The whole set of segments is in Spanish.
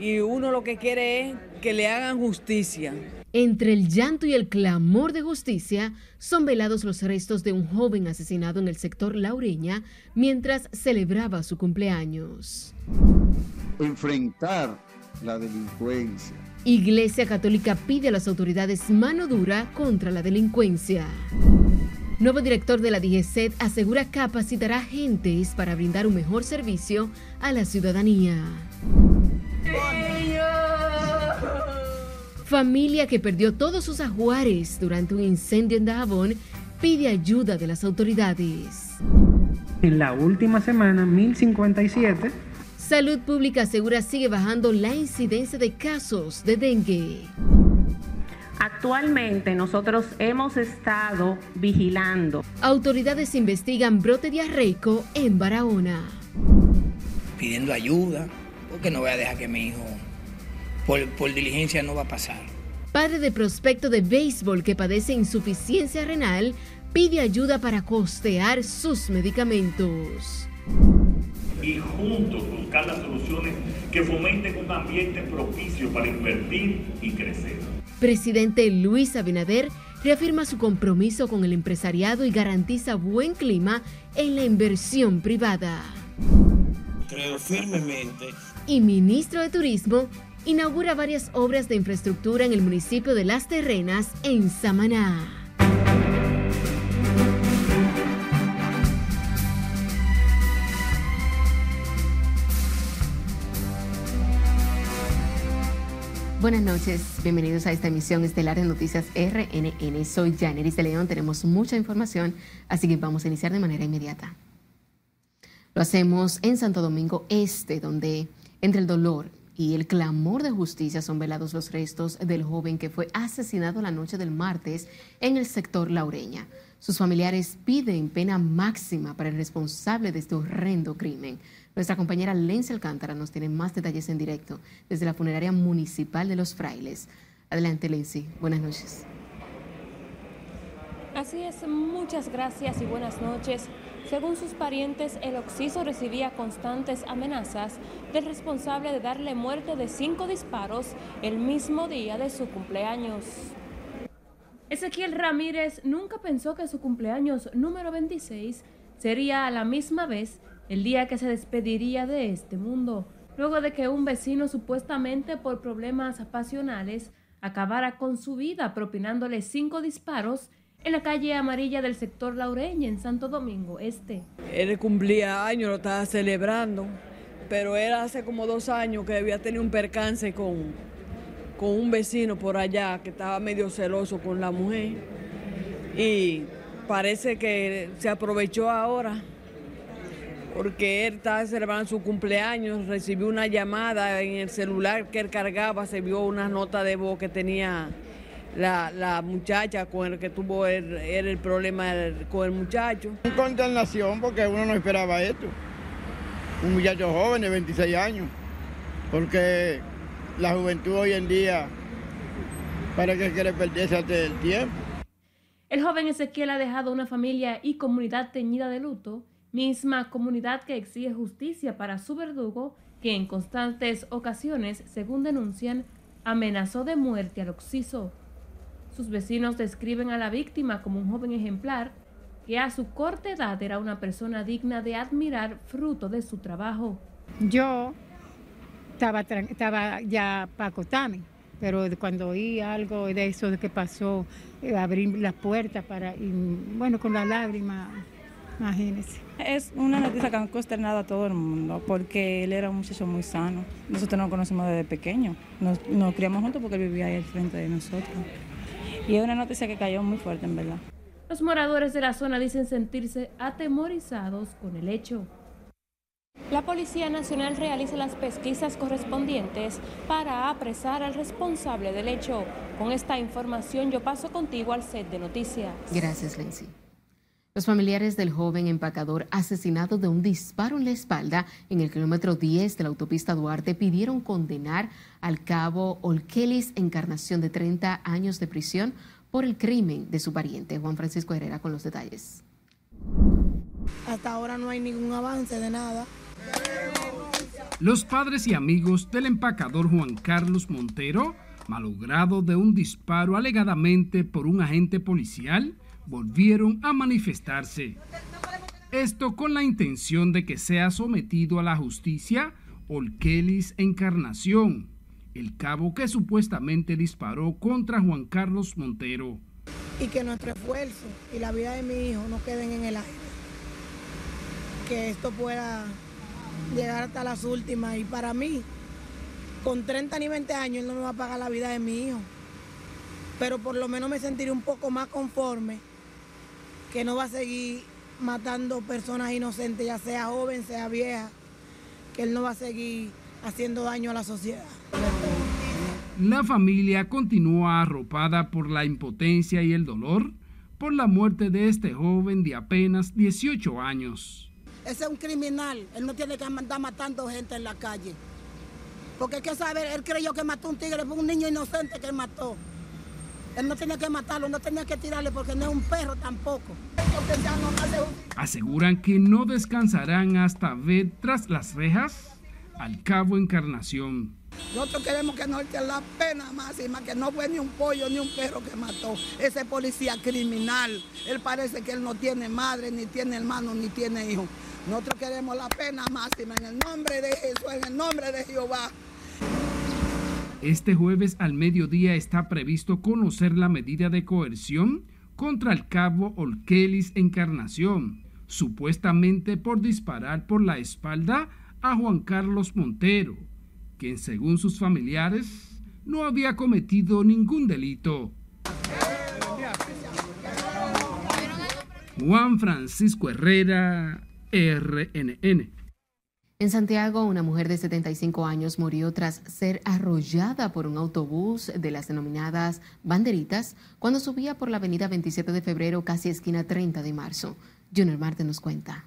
y uno lo que quiere es que le hagan justicia. Entre el llanto y el clamor de justicia, son velados los restos de un joven asesinado en el sector Laureña mientras celebraba su cumpleaños. Enfrentar la delincuencia. Iglesia Católica pide a las autoridades mano dura contra la delincuencia. Nuevo director de la DGCED asegura capacitará agentes para brindar un mejor servicio a la ciudadanía. Familia que perdió todos sus ajuares durante un incendio en Dajabón pide ayuda de las autoridades. En la última semana, 1057. Salud Pública asegura sigue bajando la incidencia de casos de dengue. Actualmente nosotros hemos estado vigilando. Autoridades investigan brote diarreico en Barahona. Pidiendo ayuda, porque no voy a dejar que mi hijo, por, por diligencia, no va a pasar. Padre de prospecto de béisbol que padece insuficiencia renal pide ayuda para costear sus medicamentos. Y juntos buscar las soluciones que fomenten un ambiente propicio para invertir y crecer. Presidente Luis Abinader reafirma su compromiso con el empresariado y garantiza buen clima en la inversión privada. Creo firmemente. Y ministro de Turismo inaugura varias obras de infraestructura en el municipio de Las Terrenas, en Samaná. Buenas noches, bienvenidos a esta emisión estelar de Noticias RNN. Soy Janeris de León, tenemos mucha información, así que vamos a iniciar de manera inmediata. Lo hacemos en Santo Domingo Este, donde entre el dolor y el clamor de justicia son velados los restos del joven que fue asesinado la noche del martes en el sector Laureña. Sus familiares piden pena máxima para el responsable de este horrendo crimen. Nuestra compañera Lenzi Alcántara nos tiene más detalles en directo desde la funeraria municipal de Los Frailes. Adelante, Lenzi. Buenas noches. Así es, muchas gracias y buenas noches. Según sus parientes, el Oxiso recibía constantes amenazas del responsable de darle muerte de cinco disparos el mismo día de su cumpleaños. Ezequiel Ramírez nunca pensó que su cumpleaños número 26 sería a la misma vez el día que se despediría de este mundo, luego de que un vecino supuestamente por problemas pasionales acabara con su vida propinándole cinco disparos en la calle amarilla del sector Laureña en Santo Domingo Este. Él cumplía años, lo estaba celebrando, pero era hace como dos años que había tenido un percance con, con un vecino por allá que estaba medio celoso con la mujer y parece que se aprovechó ahora porque él estaba celebrando su cumpleaños, recibió una llamada en el celular que él cargaba, se vio una nota de voz que tenía la, muchacha con el que tuvo el, el problema con el muchacho. En consternación porque uno no esperaba esto. Un muchacho joven de 26 años, porque la juventud hoy en día parece que quiere perderse antes del tiempo. El joven Ezequiel ha dejado una familia y comunidad teñida de luto misma comunidad que exige justicia para su verdugo, que en constantes ocasiones, según denuncian, amenazó de muerte al occiso. Sus vecinos describen a la víctima como un joven ejemplar que a su corta edad era una persona digna de admirar fruto de su trabajo. Yo estaba, estaba ya para acostarme, pero cuando oí algo de eso de que pasó, eh, abrí la puerta para, y, bueno, con las lágrimas Imagínese. Es una noticia que ha consternado a todo el mundo porque él era un muchacho muy sano. Nosotros nos conocimos desde pequeño. Nos, nos criamos juntos porque él vivía ahí al frente de nosotros. Y es una noticia que cayó muy fuerte, en verdad. Los moradores de la zona dicen sentirse atemorizados con el hecho. La Policía Nacional realiza las pesquisas correspondientes para apresar al responsable del hecho. Con esta información yo paso contigo al set de noticias. Gracias, Lindsay. Los familiares del joven empacador asesinado de un disparo en la espalda en el kilómetro 10 de la autopista Duarte pidieron condenar al cabo Olkelis Encarnación de 30 años de prisión por el crimen de su pariente. Juan Francisco Herrera con los detalles. Hasta ahora no hay ningún avance de nada. Los padres y amigos del empacador Juan Carlos Montero, malogrado de un disparo alegadamente por un agente policial, volvieron a manifestarse. Esto con la intención de que sea sometido a la justicia Olkelis Encarnación, el cabo que supuestamente disparó contra Juan Carlos Montero. Y que nuestro esfuerzo y la vida de mi hijo no queden en el aire. Que esto pueda llegar hasta las últimas. Y para mí, con 30 ni 20 años, él no me va a pagar la vida de mi hijo. Pero por lo menos me sentiré un poco más conforme que no va a seguir matando personas inocentes, ya sea joven, sea vieja, que él no va a seguir haciendo daño a la sociedad. La familia continúa arropada por la impotencia y el dolor por la muerte de este joven de apenas 18 años. Ese es un criminal, él no tiene que andar matando gente en la calle. Porque hay que saber, él creyó que mató un tigre, fue un niño inocente que mató. Él no tenía que matarlo, no tenía que tirarle porque no es un perro tampoco. Aseguran que no descansarán hasta ver tras las rejas al cabo Encarnación. Nosotros queremos que nos echen la pena máxima, que no fue ni un pollo ni un perro que mató. Ese policía criminal, él parece que él no tiene madre, ni tiene hermano, ni tiene hijo. Nosotros queremos la pena máxima en el nombre de Jesús, en el nombre de Jehová. Este jueves al mediodía está previsto conocer la medida de coerción contra el cabo Olkelis Encarnación, supuestamente por disparar por la espalda a Juan Carlos Montero, quien según sus familiares no había cometido ningún delito. Juan Francisco Herrera, RNN. En Santiago, una mujer de 75 años murió tras ser arrollada por un autobús de las denominadas banderitas cuando subía por la avenida 27 de febrero, casi esquina 30 de marzo. Junior Marte nos cuenta.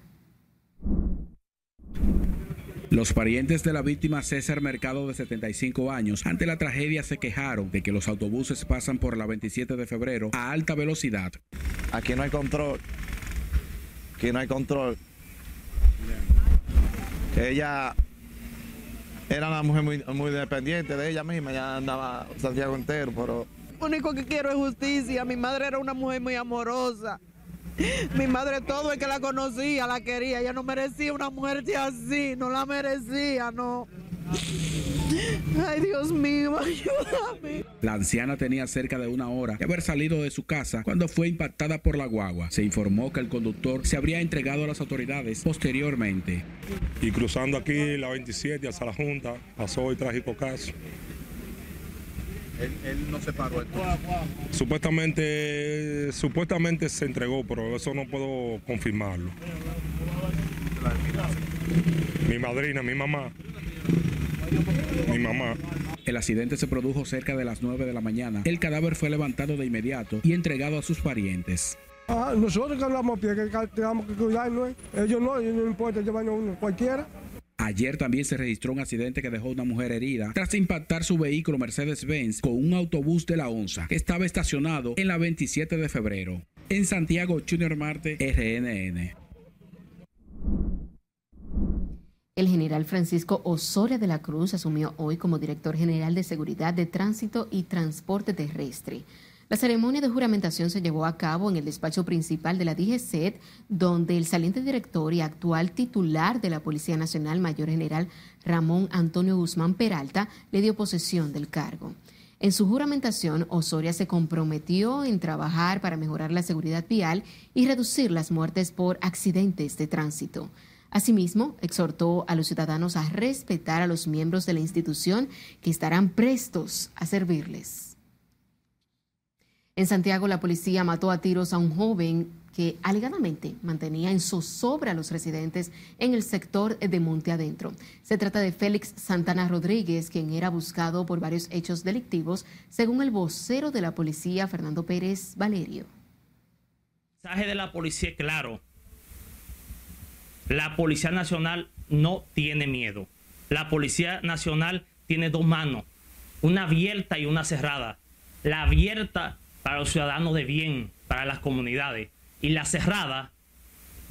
Los parientes de la víctima César Mercado de 75 años ante la tragedia se quejaron de que los autobuses pasan por la 27 de febrero a alta velocidad. Aquí no hay control. Aquí no hay control. Ella era una mujer muy, muy dependiente de ella misma, ya andaba Santiago entero, pero... Lo único que quiero es justicia. Mi madre era una mujer muy amorosa. Mi madre todo el que la conocía la quería. Ella no merecía una muerte así, no la merecía, no. Ay, Dios mío, ayúdame. La anciana tenía cerca de una hora de haber salido de su casa cuando fue impactada por la guagua. Se informó que el conductor se habría entregado a las autoridades posteriormente. Y cruzando aquí la 27 hacia la Junta, pasó el trágico caso. Él, no se paró. Supuestamente, supuestamente se entregó, pero eso no puedo confirmarlo. Mi madrina, mi mamá. Mi mamá. El accidente se produjo cerca de las 9 de la mañana. El cadáver fue levantado de inmediato y entregado a sus parientes. Ah, nosotros que hablamos a pie, que tenemos que cuidarnos. Ellos no, ellos no importa llevarnos uno, cualquiera. Ayer también se registró un accidente que dejó una mujer herida tras impactar su vehículo Mercedes-Benz con un autobús de la ONSA que estaba estacionado en la 27 de febrero. En Santiago, Junior Marte, RNN. El general Francisco Osoria de la Cruz asumió hoy como director general de Seguridad de Tránsito y Transporte Terrestre. La ceremonia de juramentación se llevó a cabo en el despacho principal de la DGCET, donde el saliente director y actual titular de la Policía Nacional, Mayor General Ramón Antonio Guzmán Peralta, le dio posesión del cargo. En su juramentación, Osoria se comprometió en trabajar para mejorar la seguridad vial y reducir las muertes por accidentes de tránsito. Asimismo, exhortó a los ciudadanos a respetar a los miembros de la institución que estarán prestos a servirles. En Santiago, la policía mató a tiros a un joven que alegadamente mantenía en zozobra a los residentes en el sector de Monte Adentro. Se trata de Félix Santana Rodríguez, quien era buscado por varios hechos delictivos, según el vocero de la policía, Fernando Pérez Valerio. El mensaje de la policía claro. La Policía Nacional no tiene miedo. La Policía Nacional tiene dos manos, una abierta y una cerrada. La abierta para los ciudadanos de bien, para las comunidades, y la cerrada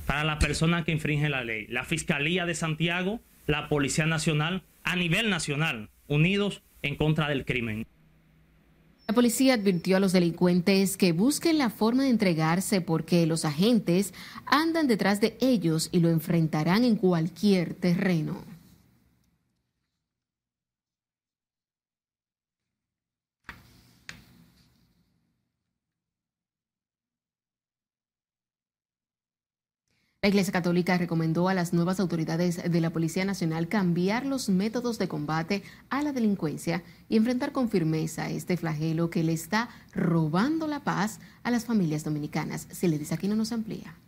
para las personas que infringen la ley. La Fiscalía de Santiago la Policía Nacional a nivel nacional, unidos en contra del crimen. La policía advirtió a los delincuentes que busquen la forma de entregarse porque los agentes andan detrás de ellos y lo enfrentarán en cualquier terreno. La Iglesia Católica recomendó a las nuevas autoridades de la Policía Nacional cambiar los métodos de combate a la delincuencia y enfrentar con firmeza este flagelo que le está robando la paz a las familias dominicanas. Si le dice aquí no nos amplía.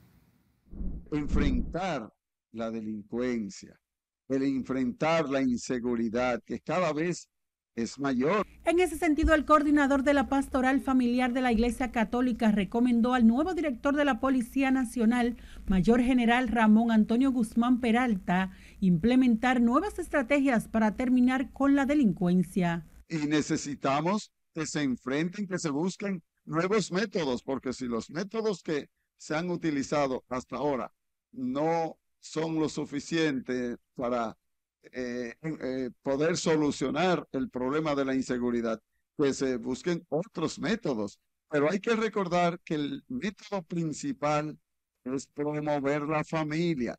Enfrentar la delincuencia, el enfrentar la inseguridad que cada vez es mayor. En ese sentido, el coordinador de la pastoral familiar de la Iglesia Católica recomendó al nuevo director de la Policía Nacional, Mayor General Ramón Antonio Guzmán Peralta, implementar nuevas estrategias para terminar con la delincuencia. Y necesitamos que se enfrenten, que se busquen nuevos métodos, porque si los métodos que se han utilizado hasta ahora no son lo suficiente para eh, eh, poder solucionar el problema de la inseguridad, pues se busquen otros métodos. Pero hay que recordar que el método principal es promover la familia,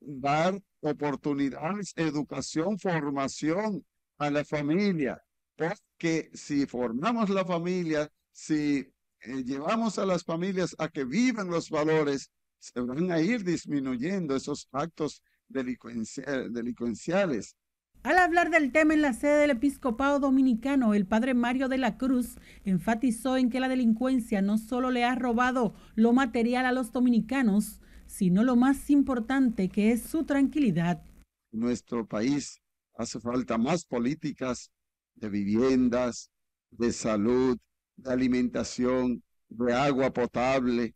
dar oportunidades, educación, formación a la familia, porque si formamos la familia, si eh, llevamos a las familias a que vivan los valores, se van a ir disminuyendo esos actos delincuenciales. Al hablar del tema en la sede del episcopado dominicano, el padre Mario de la Cruz enfatizó en que la delincuencia no solo le ha robado lo material a los dominicanos, sino lo más importante que es su tranquilidad. Nuestro país hace falta más políticas de viviendas, de salud, de alimentación, de agua potable,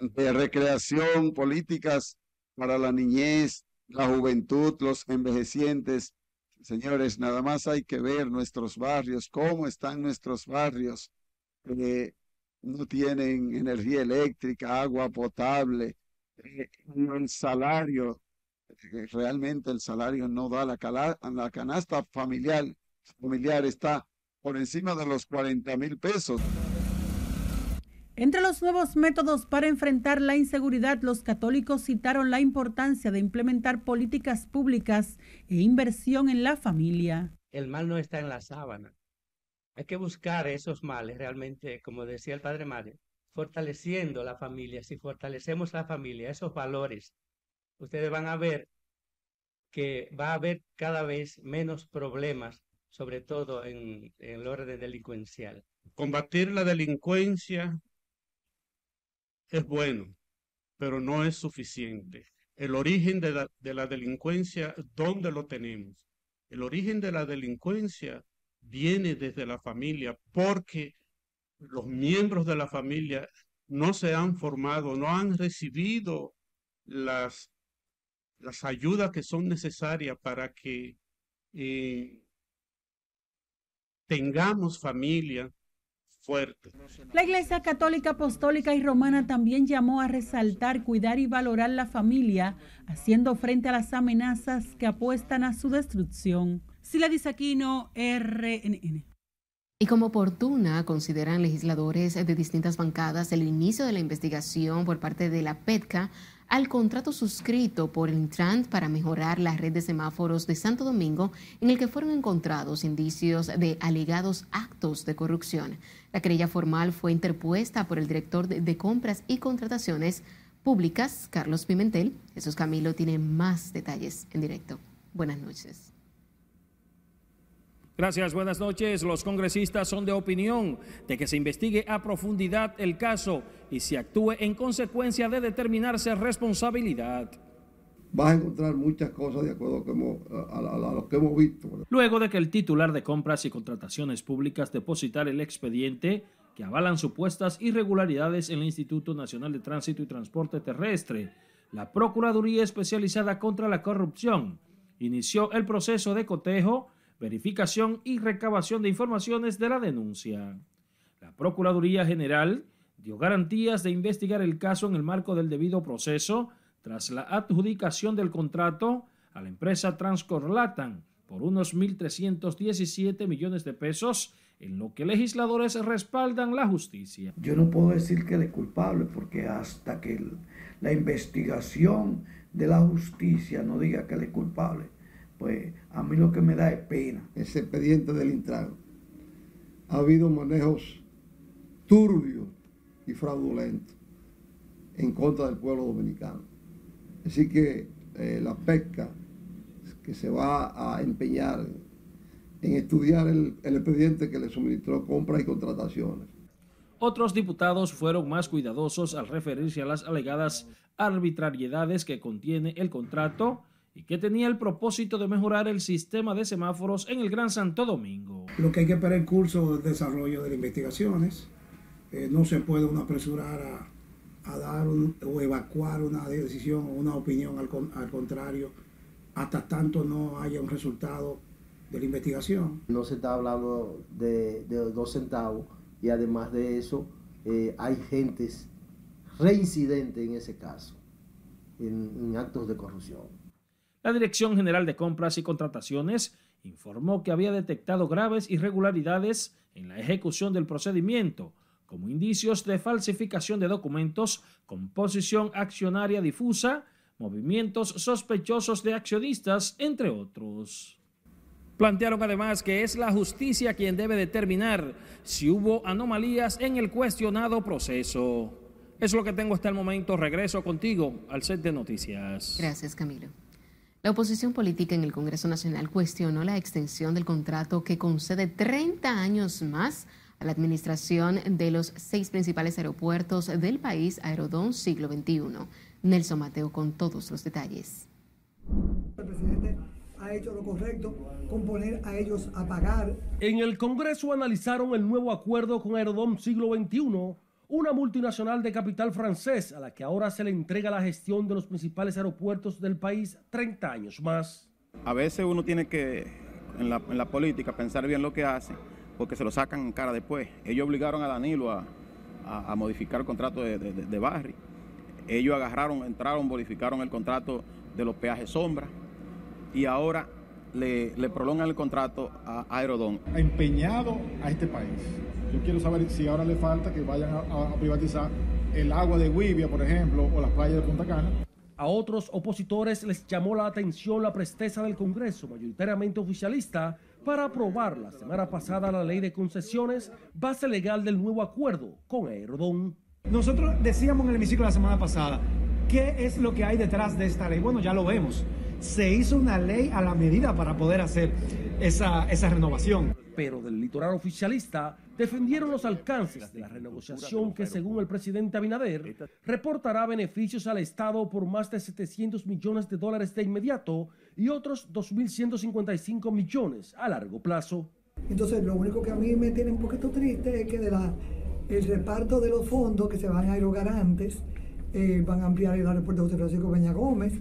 de recreación, políticas para la niñez, la juventud, los envejecientes. Señores, nada más hay que ver nuestros barrios, cómo están nuestros barrios. que no tienen energía eléctrica, agua potable, eh, el salario, eh, realmente el salario no da la, la canasta familiar, familiar está por encima de los 40 mil pesos. Entre los nuevos métodos para enfrentar la inseguridad, los católicos citaron la importancia de implementar políticas públicas e inversión en la familia. El mal no está en la sábana. Hay que buscar esos males realmente, como decía el padre Mario, fortaleciendo la familia. Si fortalecemos la familia, esos valores, ustedes van a ver que va a haber cada vez menos problemas, sobre todo en, en el orden delincuencial. Combatir la delincuencia es bueno, pero no es suficiente. El origen de la, de la delincuencia, ¿dónde lo tenemos? El origen de la delincuencia viene desde la familia porque los miembros de la familia no se han formado, no han recibido las, las ayudas que son necesarias para que eh, tengamos familia la Iglesia Católica Apostólica y Romana también llamó a resaltar, cuidar y valorar la familia, haciendo frente a las amenazas que apuestan a su destrucción. Sila Aquino, RNN. Y como oportuna consideran legisladores de distintas bancadas el inicio de la investigación por parte de la PETCA al contrato suscrito por el Intran para mejorar la red de semáforos de Santo Domingo, en el que fueron encontrados indicios de alegados actos de corrupción. La querella formal fue interpuesta por el director de Compras y Contrataciones Públicas, Carlos Pimentel. Jesús Camilo tiene más detalles en directo. Buenas noches. Gracias, buenas noches. Los congresistas son de opinión de que se investigue a profundidad el caso y se actúe en consecuencia de determinarse responsabilidad. Vas a encontrar muchas cosas de acuerdo a, lo que hemos visto. Luego de que el titular de compras y contrataciones públicas depositara el expediente que avalan supuestas irregularidades en el Instituto Nacional de Tránsito y Transporte Terrestre, la Procuraduría Especializada contra la Corrupción inició el proceso de cotejo verificación y recabación de informaciones de la denuncia. La Procuraduría General dio garantías de investigar el caso en el marco del debido proceso tras la adjudicación del contrato a la empresa Transcorlatan por unos 1.317 millones de pesos, en lo que legisladores respaldan la justicia. Yo no puedo decir que él es culpable porque hasta que la investigación de la justicia no diga que él es culpable, pues a mí lo que me da es pena. Ese expediente del Intran ha habido manejos turbios y fraudulentos en contra del pueblo dominicano. Así que eh, la pesca que se va a empeñar en estudiar el, el expediente que le suministró compras y contrataciones. Otros diputados fueron más cuidadosos al referirse a las alegadas arbitrariedades que contiene el contrato y que tenía el propósito de mejorar el sistema de semáforos en el Gran Santo Domingo. Lo que hay que esperar el curso de desarrollo de las investigaciones. Eh, no se puede uno apresurar a, a dar un, o evacuar una decisión o una opinión al, al contrario hasta tanto no haya un resultado de la investigación. No se está hablando de, de dos centavos y además de eso eh, hay gentes reincidentes en ese caso, en, en actos de corrupción. La Dirección General de Compras y Contrataciones informó que había detectado graves irregularidades en la ejecución del procedimiento, como indicios de falsificación de documentos, composición accionaria difusa, movimientos sospechosos de accionistas, entre otros. Plantearon además que es la justicia quien debe determinar si hubo anomalías en el cuestionado proceso. Es lo que tengo hasta el momento. Regreso contigo al set de noticias. Gracias, Camilo. La oposición política en el Congreso Nacional cuestionó la extensión del contrato que concede 30 años más a la administración de los seis principales aeropuertos del país, Aerodón Siglo XXI. Nelson Mateo con todos los detalles. El presidente ha hecho lo correcto con poner a ellos a pagar. En el Congreso analizaron el nuevo acuerdo con Aerodón Siglo XXI, una multinacional de capital francés a la que ahora se le entrega la gestión de los principales aeropuertos del país 30 años más. A veces uno tiene que, en la, en la política, pensar bien lo que hace, porque se lo sacan en cara después. Ellos obligaron a Danilo a, a, a modificar el contrato de, de, de Barry. Ellos agarraron, entraron, modificaron el contrato de los peajes sombra y ahora le, le prolongan el contrato a Aerodón. Empeñado a este país. Yo quiero saber si ahora le falta que vayan a, a privatizar el agua de Guivia, por ejemplo, o las playas de Punta Cana. A otros opositores les llamó la atención la presteza del Congreso, mayoritariamente oficialista, para aprobar la semana pasada la ley de concesiones, base legal del nuevo acuerdo con Aerodón. Nosotros decíamos en el hemiciclo la semana pasada, ¿qué es lo que hay detrás de esta ley? Bueno, ya lo vemos. Se hizo una ley a la medida para poder hacer esa, esa renovación. Pero del litoral oficialista defendieron los alcances de la renegociación que, según el presidente Abinader, reportará beneficios al Estado por más de 700 millones de dólares de inmediato y otros 2.155 millones a largo plazo. Entonces, lo único que a mí me tiene un poquito triste es que de la, el reparto de los fondos que se van a erogar antes, eh, van a ampliar el aeropuerto José Francisco Peña Gómez,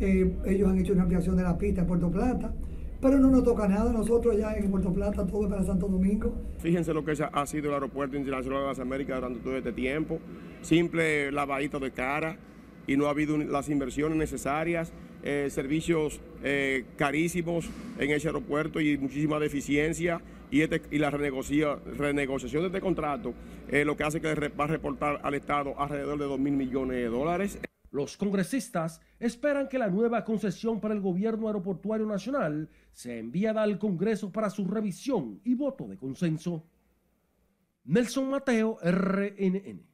eh, ellos han hecho una ampliación de la pista en Puerto Plata, pero no nos toca nada, nosotros ya en Puerto Plata, todo es para Santo Domingo. Fíjense lo que ha sido el Aeropuerto Internacional de las Américas durante todo este tiempo, simple lavadito de cara y no ha habido las inversiones necesarias, eh, servicios eh, carísimos en ese aeropuerto y muchísima deficiencia y, este, y la renegocia, renegociación de este contrato eh, lo que hace que va a reportar al Estado alrededor de 2 mil millones de dólares. Los congresistas esperan que la nueva concesión para el gobierno aeroportuario nacional sea enviada al Congreso para su revisión y voto de consenso. Nelson Mateo, RNN.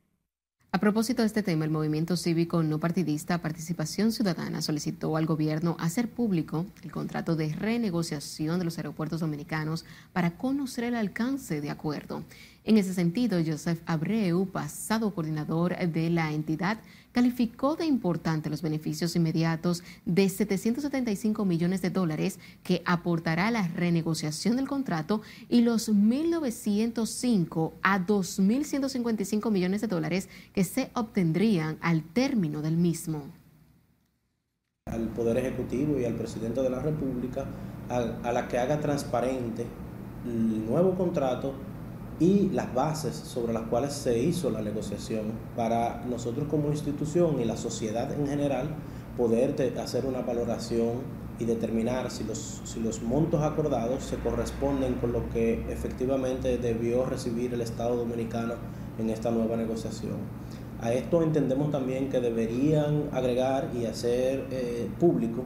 A propósito de este tema, el movimiento cívico no partidista Participación Ciudadana solicitó al gobierno hacer público el contrato de renegociación de los aeropuertos dominicanos para conocer el alcance de acuerdo. En ese sentido, Joseph Abreu, pasado coordinador de la entidad, calificó de importante los beneficios inmediatos de 775 millones de dólares que aportará la renegociación del contrato y los 1.905 a 2.155 millones de dólares que se obtendrían al término del mismo. Al Poder Ejecutivo y al Presidente de la República a, a la que haga transparente el nuevo contrato y las bases sobre las cuales se hizo la negociación para nosotros como institución y la sociedad en general poder hacer una valoración y determinar si los, si los montos acordados se corresponden con lo que efectivamente debió recibir el Estado dominicano en esta nueva negociación. A esto entendemos también que deberían agregar y hacer eh, público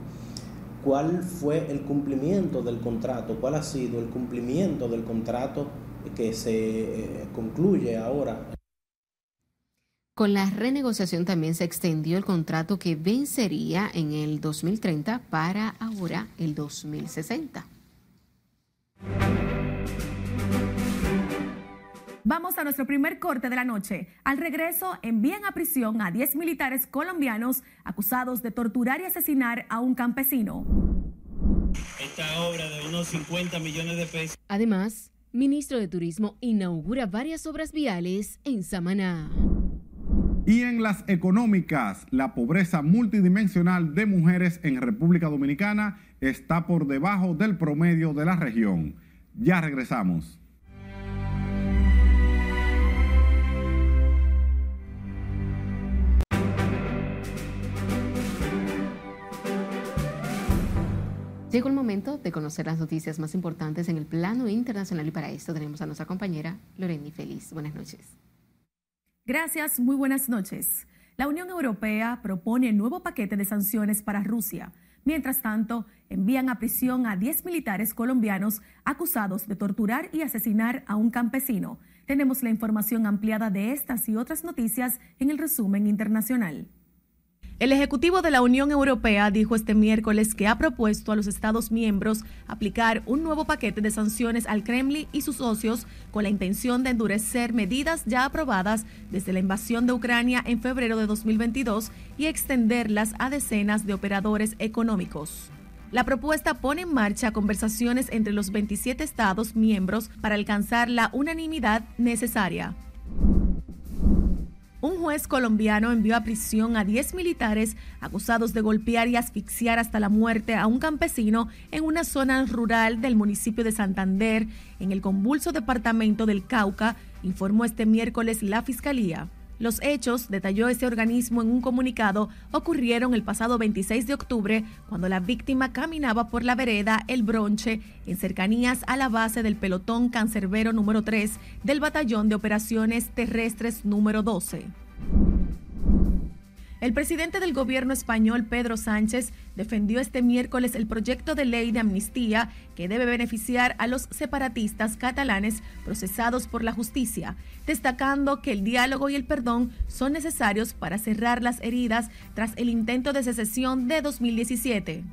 cuál fue el cumplimiento del contrato, cuál ha sido el cumplimiento del contrato que se eh, concluye ahora. Con la renegociación también se extendió el contrato que vencería en el 2030 para ahora el 2060. Vamos a nuestro primer corte de la noche. Al regreso, envían a prisión a 10 militares colombianos acusados de torturar y asesinar a un campesino. Esta obra de unos 50 millones de pesos. Además, ministro de Turismo inaugura varias obras viales en Samaná. Y en las económicas, la pobreza multidimensional de mujeres en República Dominicana está por debajo del promedio de la región. Ya regresamos. Llegó el momento de conocer las noticias más importantes en el plano internacional y para esto tenemos a nuestra compañera Loreni Feliz. Buenas noches. Gracias, muy buenas noches. La Unión Europea propone nuevo paquete de sanciones para Rusia. Mientras tanto, envían a prisión a 10 militares colombianos acusados de torturar y asesinar a un campesino. Tenemos la información ampliada de estas y otras noticias en el resumen internacional. El Ejecutivo de la Unión Europea dijo este miércoles que ha propuesto a los Estados miembros aplicar un nuevo paquete de sanciones al Kremlin y sus socios con la intención de endurecer medidas ya aprobadas desde la invasión de Ucrania en febrero de 2022 y extenderlas a decenas de operadores económicos. La propuesta pone en marcha conversaciones entre los 27 Estados miembros para alcanzar la unanimidad necesaria. Un juez colombiano envió a prisión a 10 militares acusados de golpear y asfixiar hasta la muerte a un campesino en una zona rural del municipio de Santander, en el convulso departamento del Cauca, informó este miércoles la Fiscalía. Los hechos, detalló ese organismo en un comunicado, ocurrieron el pasado 26 de octubre cuando la víctima caminaba por la vereda El Bronche en cercanías a la base del pelotón cancerbero número 3 del Batallón de Operaciones Terrestres número 12. El presidente del gobierno español, Pedro Sánchez, defendió este miércoles el proyecto de ley de amnistía que debe beneficiar a los separatistas catalanes procesados por la justicia, destacando que el diálogo y el perdón son necesarios para cerrar las heridas tras el intento de secesión de 2017.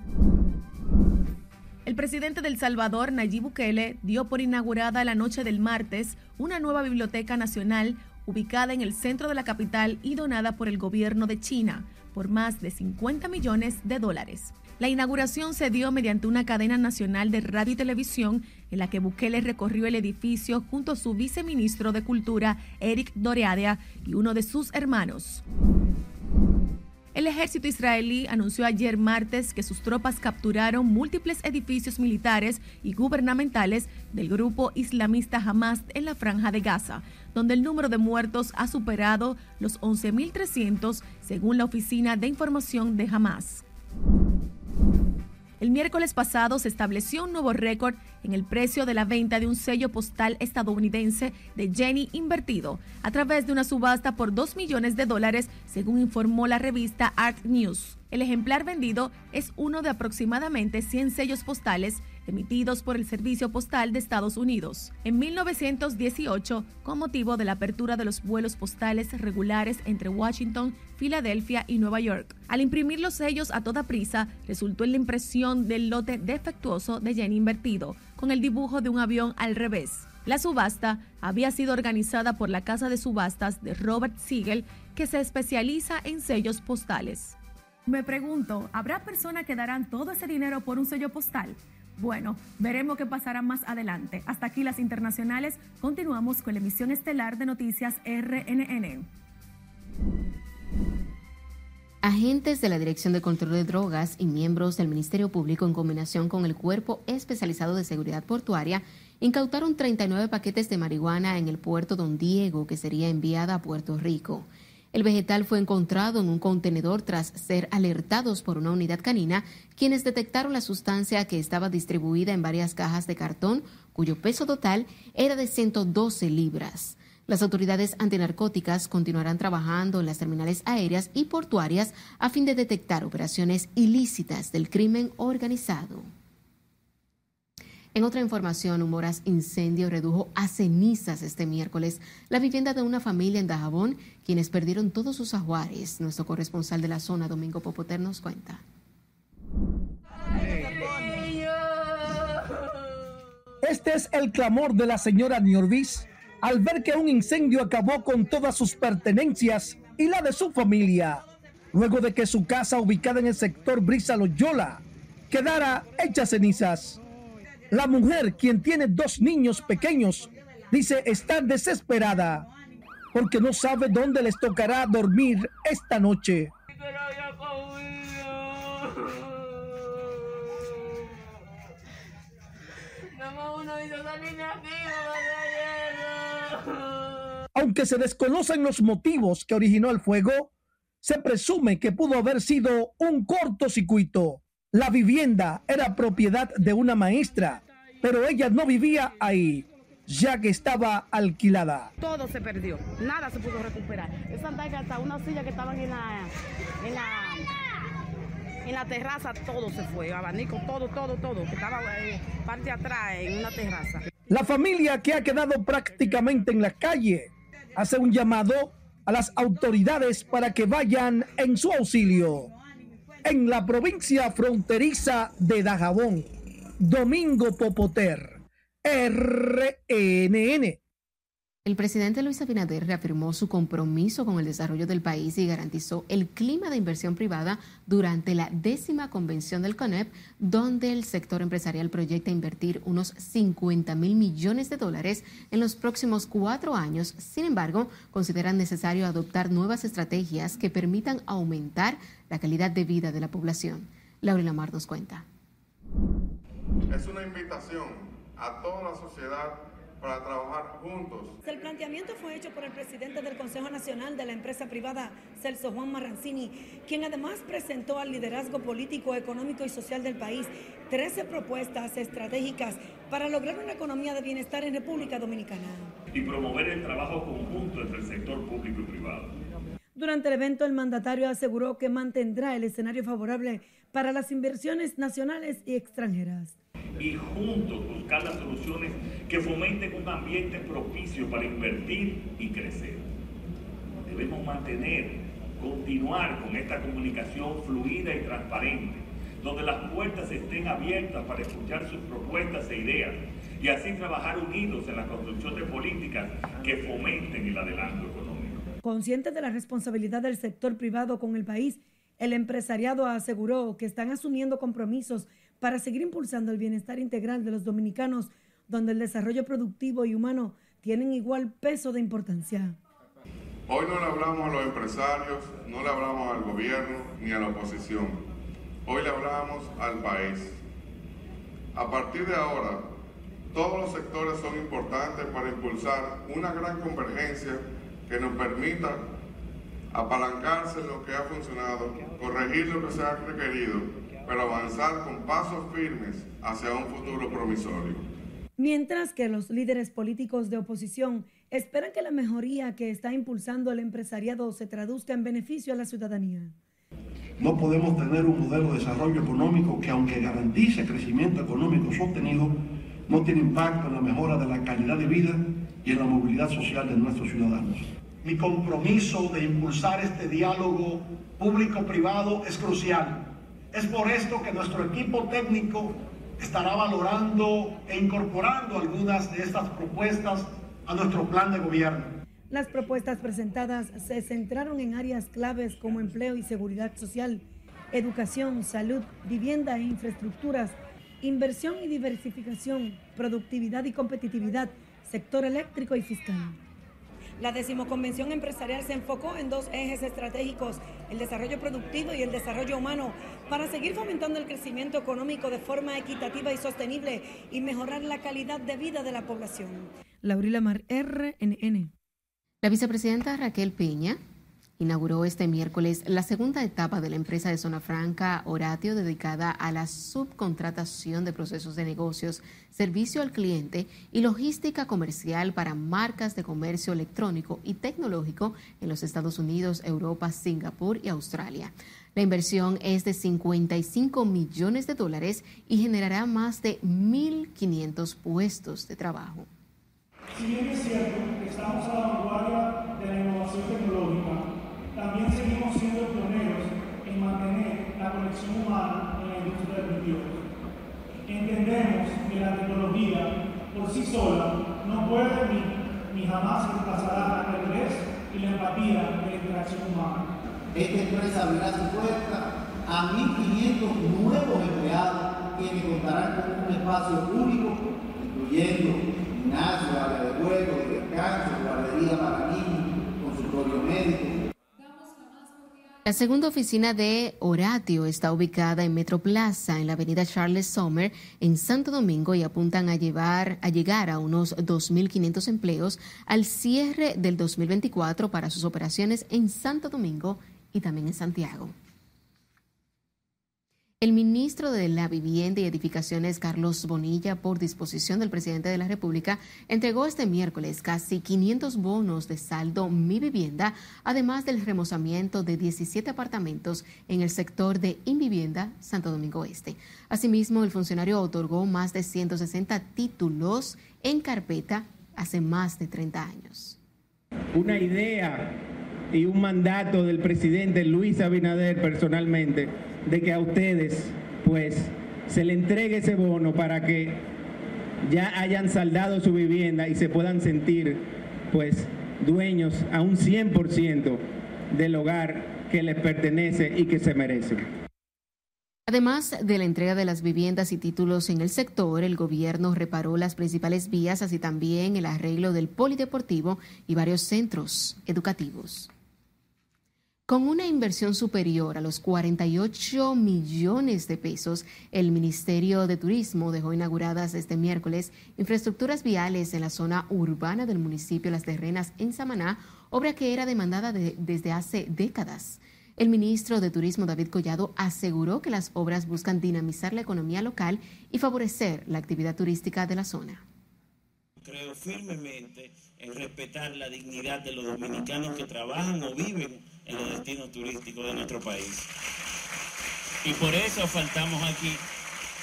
El presidente del Salvador, Nayib Bukele, dio por inaugurada la noche del martes una nueva biblioteca nacional ubicada en el centro de la capital y donada por el gobierno de China por más de 50 millones de dólares. La inauguración se dio mediante una cadena nacional de radio y televisión en la que Bukele recorrió el edificio junto a su viceministro de Cultura, Eric Doreadea, y uno de sus hermanos. El ejército israelí anunció ayer martes que sus tropas capturaron múltiples edificios militares y gubernamentales del grupo islamista Hamas en la franja de Gaza, donde el número de muertos ha superado los 11.300 según la Oficina de Información de Hamas. El miércoles pasado se estableció un nuevo récord en el precio de la venta de un sello postal estadounidense de Jenny invertido a través de una subasta por 2 millones de dólares, según informó la revista Art News. El ejemplar vendido es uno de aproximadamente 100 sellos postales emitidos por el Servicio Postal de Estados Unidos. En 1918, con motivo de la apertura de los vuelos postales regulares entre Washington, Filadelfia y Nueva York. Al imprimir los sellos a toda prisa, resultó en la impresión del lote defectuoso de Jenny invertido, con el dibujo de un avión al revés. La subasta había sido organizada por la casa de subastas de Robert Siegel, que se especializa en sellos postales. Me pregunto, ¿habrá personas que darán todo ese dinero por un sello postal? Bueno, veremos qué pasará más adelante. Hasta aquí las internacionales. Continuamos con la emisión estelar de noticias RNN. Agentes de la Dirección de Control de Drogas y miembros del Ministerio Público en combinación con el Cuerpo Especializado de Seguridad Portuaria incautaron 39 paquetes de marihuana en el puerto Don Diego que sería enviada a Puerto Rico. El vegetal fue encontrado en un contenedor tras ser alertados por una unidad canina, quienes detectaron la sustancia que estaba distribuida en varias cajas de cartón, cuyo peso total era de 112 libras. Las autoridades antinarcóticas continuarán trabajando en las terminales aéreas y portuarias a fin de detectar operaciones ilícitas del crimen organizado. En otra información, un moraz incendio redujo a cenizas este miércoles la vivienda de una familia en Dajabón, quienes perdieron todos sus ajuares. Nuestro corresponsal de la zona, Domingo Popoter, nos cuenta. Este es el clamor de la señora Niorvis al ver que un incendio acabó con todas sus pertenencias y la de su familia, luego de que su casa ubicada en el sector Brisa Loyola quedara hecha cenizas. La mujer, quien tiene dos niños pequeños, dice estar desesperada porque no sabe dónde les tocará dormir esta noche. Aunque se desconocen los motivos que originó el fuego, se presume que pudo haber sido un cortocircuito. La vivienda era propiedad de una maestra, pero ella no vivía ahí, ya que estaba alquilada. Todo se perdió, nada se pudo recuperar. Esa hasta una silla que estaban en la, en la, en la terraza, todo se fue, abanico, todo, todo, todo, que estaba eh, parte atrás en una terraza. La familia que ha quedado prácticamente en la calle hace un llamado a las autoridades para que vayan en su auxilio. En la provincia fronteriza de Dajabón, Domingo Popoter, RNN. El presidente Luis Abinader reafirmó su compromiso con el desarrollo del país y garantizó el clima de inversión privada durante la décima convención del CONEP, donde el sector empresarial proyecta invertir unos 50 mil millones de dólares en los próximos cuatro años. Sin embargo, consideran necesario adoptar nuevas estrategias que permitan aumentar la calidad de vida de la población. Laura Lamar nos cuenta. Es una invitación a toda la sociedad para trabajar juntos. El planteamiento fue hecho por el presidente del Consejo Nacional de la empresa privada, Celso Juan Marrancini, quien además presentó al liderazgo político, económico y social del país 13 propuestas estratégicas para lograr una economía de bienestar en República Dominicana. Y promover el trabajo conjunto entre el sector público y privado. Durante el evento, el mandatario aseguró que mantendrá el escenario favorable para las inversiones nacionales y extranjeras y juntos buscar las soluciones que fomenten un ambiente propicio para invertir y crecer. Debemos mantener, continuar con esta comunicación fluida y transparente, donde las puertas estén abiertas para escuchar sus propuestas e ideas y así trabajar unidos en la construcción de políticas que fomenten el adelanto económico. Consciente de la responsabilidad del sector privado con el país, el empresariado aseguró que están asumiendo compromisos para seguir impulsando el bienestar integral de los dominicanos, donde el desarrollo productivo y humano tienen igual peso de importancia. Hoy no le hablamos a los empresarios, no le hablamos al gobierno ni a la oposición. Hoy le hablamos al país. A partir de ahora, todos los sectores son importantes para impulsar una gran convergencia que nos permita apalancarse en lo que ha funcionado, corregir lo que se ha requerido pero avanzar con pasos firmes hacia un futuro promisorio. Mientras que los líderes políticos de oposición esperan que la mejoría que está impulsando el empresariado se traduzca en beneficio a la ciudadanía. No podemos tener un modelo de desarrollo económico que aunque garantice crecimiento económico sostenido, no tiene impacto en la mejora de la calidad de vida y en la movilidad social de nuestros ciudadanos. Mi compromiso de impulsar este diálogo público-privado es crucial es por esto que nuestro equipo técnico estará valorando e incorporando algunas de estas propuestas a nuestro plan de gobierno. Las propuestas presentadas se centraron en áreas claves como empleo y seguridad social, educación, salud, vivienda e infraestructuras, inversión y diversificación, productividad y competitividad, sector eléctrico y fiscal. La decimoconvención empresarial se enfocó en dos ejes estratégicos, el desarrollo productivo y el desarrollo humano, para seguir fomentando el crecimiento económico de forma equitativa y sostenible y mejorar la calidad de vida de la población. Laurila Mar, RNN. La vicepresidenta Raquel Piña inauguró este miércoles la segunda etapa de la empresa de Zona Franca Horatio dedicada a la subcontratación de procesos de negocios, servicio al cliente y logística comercial para marcas de comercio electrónico y tecnológico en los Estados Unidos, Europa, Singapur y Australia. La inversión es de 55 millones de dólares y generará más de 1.500 puestos de trabajo. Es cierto estamos a la vanguardia de la innovación tecnológica, también seguimos siendo pioneros en mantener la conexión humana en la industria del videojuego. Entendemos que la tecnología por sí sola no puede ni, ni jamás reemplazará la calidez y la empatía de la interacción humana. Esta empresa abrirá su puerta a 1.500 nuevos empleados que contarán con un espacio único, incluyendo gimnasio, área de juego, de descanso, guardería para niños, consultorio médico, la segunda oficina de Horatio está ubicada en Metro Plaza, en la avenida Charles Sommer, en Santo Domingo, y apuntan a, llevar, a llegar a unos 2.500 empleos al cierre del 2024 para sus operaciones en Santo Domingo y también en Santiago. El ministro de la Vivienda y Edificaciones, Carlos Bonilla, por disposición del presidente de la República, entregó este miércoles casi 500 bonos de saldo Mi Vivienda, además del remozamiento de 17 apartamentos en el sector de Invivienda Santo Domingo Este. Asimismo, el funcionario otorgó más de 160 títulos en carpeta hace más de 30 años. Una idea y un mandato del presidente Luis Abinader personalmente de que a ustedes pues se le entregue ese bono para que ya hayan saldado su vivienda y se puedan sentir pues dueños a un 100% del hogar que les pertenece y que se merecen. Además de la entrega de las viviendas y títulos en el sector, el gobierno reparó las principales vías, así también el arreglo del polideportivo y varios centros educativos. Con una inversión superior a los 48 millones de pesos, el Ministerio de Turismo dejó inauguradas este miércoles infraestructuras viales en la zona urbana del municipio Las Terrenas en Samaná, obra que era demandada desde hace décadas. El ministro de Turismo David Collado aseguró que las obras buscan dinamizar la economía local y favorecer la actividad turística de la zona. Creo firmemente en respetar la dignidad de los dominicanos que trabajan o viven en los destinos turísticos de nuestro país. Y por eso faltamos aquí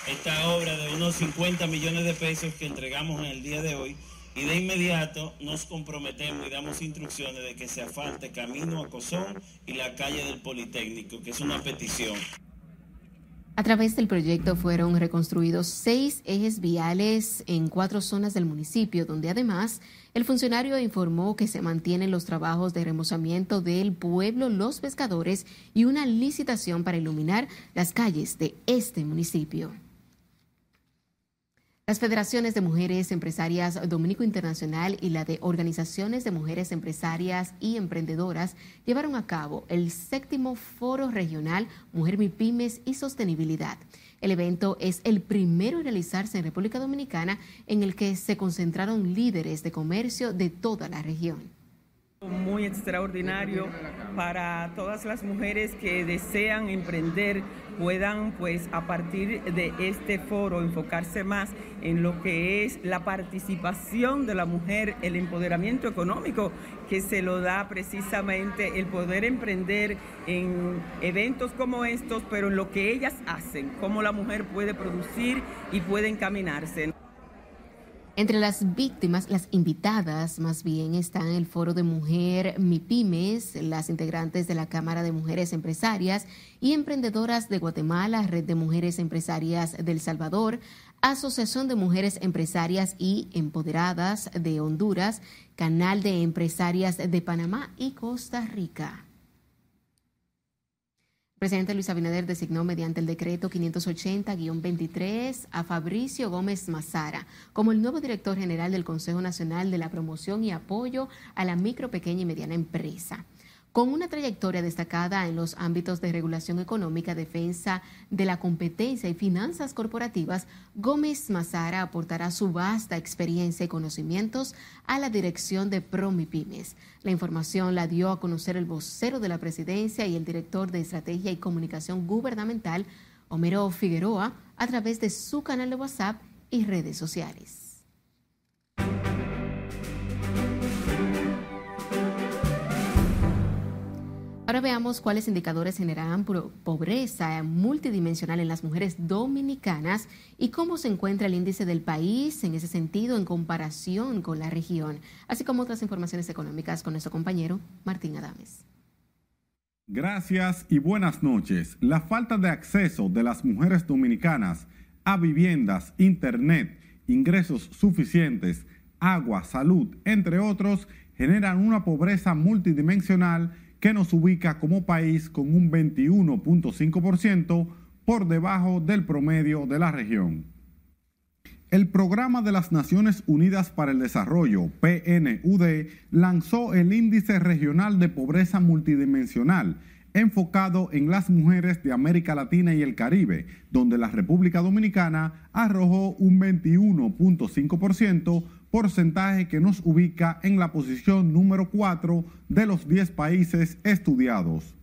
esta obra de unos 50 millones de pesos que entregamos en el día de hoy y de inmediato nos comprometemos y damos instrucciones de que se afalte Camino a Cozón y la calle del Politécnico, que es una petición. A través del proyecto fueron reconstruidos seis ejes viales en cuatro zonas del municipio, donde además el funcionario informó que se mantienen los trabajos de remozamiento del pueblo Los Pescadores y una licitación para iluminar las calles de este municipio. Las federaciones de mujeres empresarias Dominico Internacional y la de Organizaciones de Mujeres Empresarias y Emprendedoras llevaron a cabo el séptimo Foro Regional Mujer MIPIMES y Sostenibilidad. El evento es el primero en realizarse en República Dominicana en el que se concentraron líderes de comercio de toda la región muy extraordinario para todas las mujeres que desean emprender puedan pues a partir de este foro enfocarse más en lo que es la participación de la mujer, el empoderamiento económico que se lo da precisamente el poder emprender en eventos como estos, pero en lo que ellas hacen, cómo la mujer puede producir y puede encaminarse. Entre las víctimas, las invitadas más bien, están el Foro de Mujer MIPIMES, las integrantes de la Cámara de Mujeres Empresarias y Emprendedoras de Guatemala, Red de Mujeres Empresarias del Salvador, Asociación de Mujeres Empresarias y Empoderadas de Honduras, Canal de Empresarias de Panamá y Costa Rica presidente Luis Abinader designó mediante el decreto 580-23 a Fabricio Gómez Mazara como el nuevo director general del Consejo Nacional de la Promoción y Apoyo a la Micro, Pequeña y Mediana Empresa. Con una trayectoria destacada en los ámbitos de regulación económica, defensa de la competencia y finanzas corporativas, Gómez Mazara aportará su vasta experiencia y conocimientos a la dirección de Promipymes. La información la dio a conocer el vocero de la presidencia y el director de Estrategia y Comunicación Gubernamental, Homero Figueroa, a través de su canal de WhatsApp y redes sociales. Ahora veamos cuáles indicadores generan pobreza multidimensional en las mujeres dominicanas y cómo se encuentra el índice del país en ese sentido en comparación con la región, así como otras informaciones económicas con nuestro compañero Martín Adames. Gracias y buenas noches. La falta de acceso de las mujeres dominicanas a viviendas, internet, ingresos suficientes, agua, salud, entre otros, generan una pobreza multidimensional que nos ubica como país con un 21.5% por debajo del promedio de la región. El Programa de las Naciones Unidas para el Desarrollo, PNUD, lanzó el Índice Regional de Pobreza Multidimensional, enfocado en las mujeres de América Latina y el Caribe, donde la República Dominicana arrojó un 21.5% porcentaje que nos ubica en la posición número 4 de los 10 países estudiados.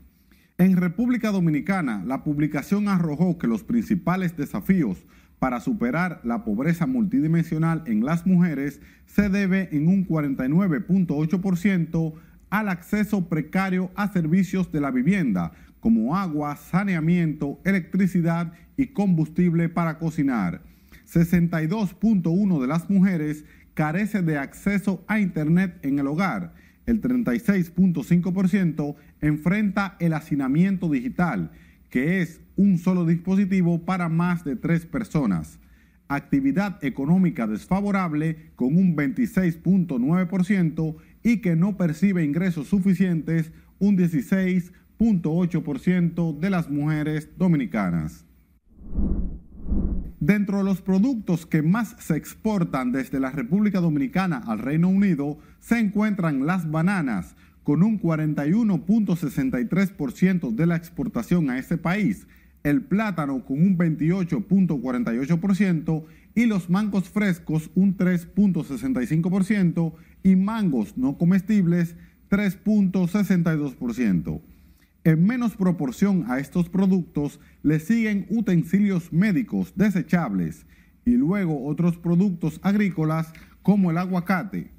En República Dominicana, la publicación arrojó que los principales desafíos para superar la pobreza multidimensional en las mujeres se debe en un 49.8% al acceso precario a servicios de la vivienda, como agua, saneamiento, electricidad y combustible para cocinar. 62.1 de las mujeres carece de acceso a Internet en el hogar. El 36.5% enfrenta el hacinamiento digital, que es un solo dispositivo para más de tres personas. Actividad económica desfavorable con un 26.9% y que no percibe ingresos suficientes, un 16.8% de las mujeres dominicanas. Dentro de los productos que más se exportan desde la República Dominicana al Reino Unido se encuentran las bananas, con un 41.63% de la exportación a ese país, el plátano con un 28.48% y los mangos frescos un 3.65% y mangos no comestibles 3.62%. En menos proporción a estos productos le siguen utensilios médicos desechables y luego otros productos agrícolas como el aguacate.